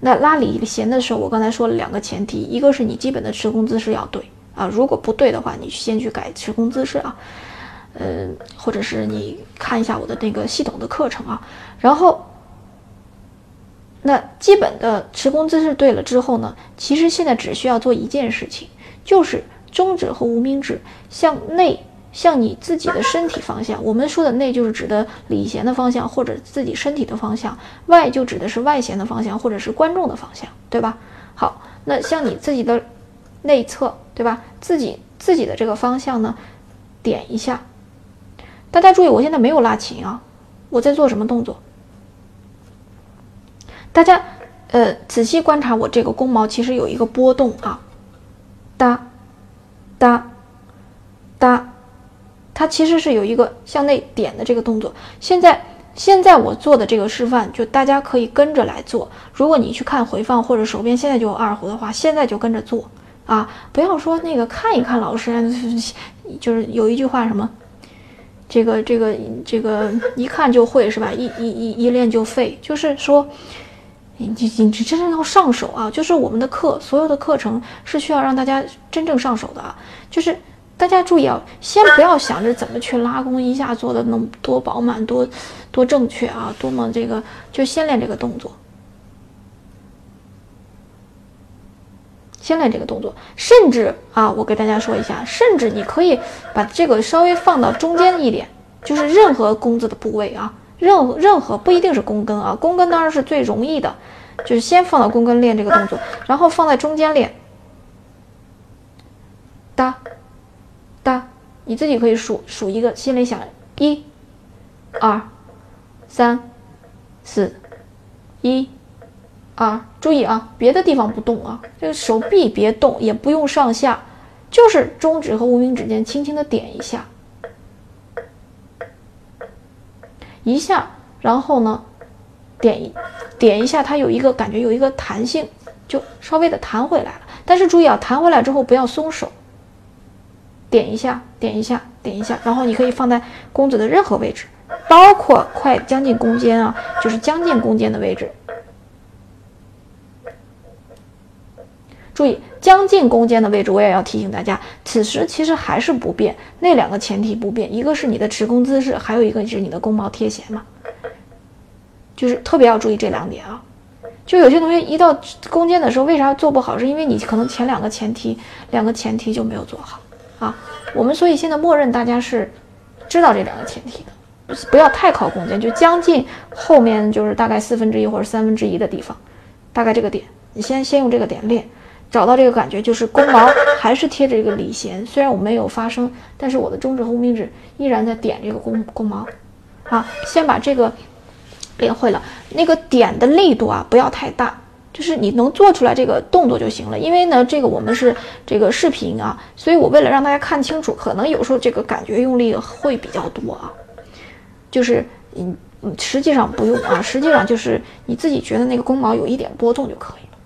那拉里弦的时候，我刚才说了两个前提，一个是你基本的持弓姿势要对啊，如果不对的话，你先去改持弓姿势啊，呃，或者是你看一下我的那个系统的课程啊。然后，那基本的持弓姿势对了之后呢，其实现在只需要做一件事情，就是中指和无名指向内。向你自己的身体方向，我们说的内就是指的里弦的方向或者自己身体的方向，外就指的是外弦的方向或者是观众的方向，对吧？好，那向你自己的内侧，对吧？自己自己的这个方向呢，点一下。大家注意，我现在没有拉琴啊，我在做什么动作？大家呃仔细观察我这个弓毛，其实有一个波动啊，哒哒哒。它其实是有一个向内点的这个动作。现在，现在我做的这个示范，就大家可以跟着来做。如果你去看回放或者手边现在就有二胡的话，现在就跟着做啊！不要说那个看一看老师，就是有一句话什么，这个这个这个一看就会是吧？一一一一练就废。就是说，你你你真正要上手啊！就是我们的课，所有的课程是需要让大家真正上手的啊！就是。大家注意啊，先不要想着怎么去拉弓，一下做的那么多饱满，多多正确啊，多么这个，就先练这个动作，先练这个动作。甚至啊，我给大家说一下，甚至你可以把这个稍微放到中间一点，就是任何弓子的部位啊，任任何不一定是弓根啊，弓根当然是最容易的，就是先放到弓根练这个动作，然后放在中间练，哒。哒，你自己可以数数一个，心里想一、二、三、四，一、二，注意啊，别的地方不动啊，这个手臂别动，也不用上下，就是中指和无名指间轻轻的点一下，一下，然后呢，点一点一下，它有一个感觉，有一个弹性，就稍微的弹回来了。但是注意啊，弹回来之后不要松手。点一下，点一下，点一下，然后你可以放在弓子的任何位置，包括快将近弓尖啊，就是将近弓尖的位置。注意，将近弓尖的位置，我也要提醒大家，此时其实还是不变，那两个前提不变，一个是你的持弓姿势，还有一个是你的弓毛贴弦嘛，就是特别要注意这两点啊。就有些同学一到弓尖的时候，为啥做不好？是因为你可能前两个前提，两个前提就没有做好。啊，我们所以现在默认大家是知道这两个前提的，不要太靠弓尖，就将近后面就是大概四分之一或者三分之一的地方，大概这个点，你先先用这个点练，找到这个感觉，就是弓毛还是贴着这个里弦，虽然我没有发声，但是我的中指和无名指依然在点这个弓弓毛。啊，先把这个练会了，那个点的力度啊，不要太大。就是你能做出来这个动作就行了，因为呢，这个我们是这个视频啊，所以我为了让大家看清楚，可能有时候这个感觉用力会比较多啊。就是嗯，实际上不用啊，实际上就是你自己觉得那个弓毛有一点波动就可以了。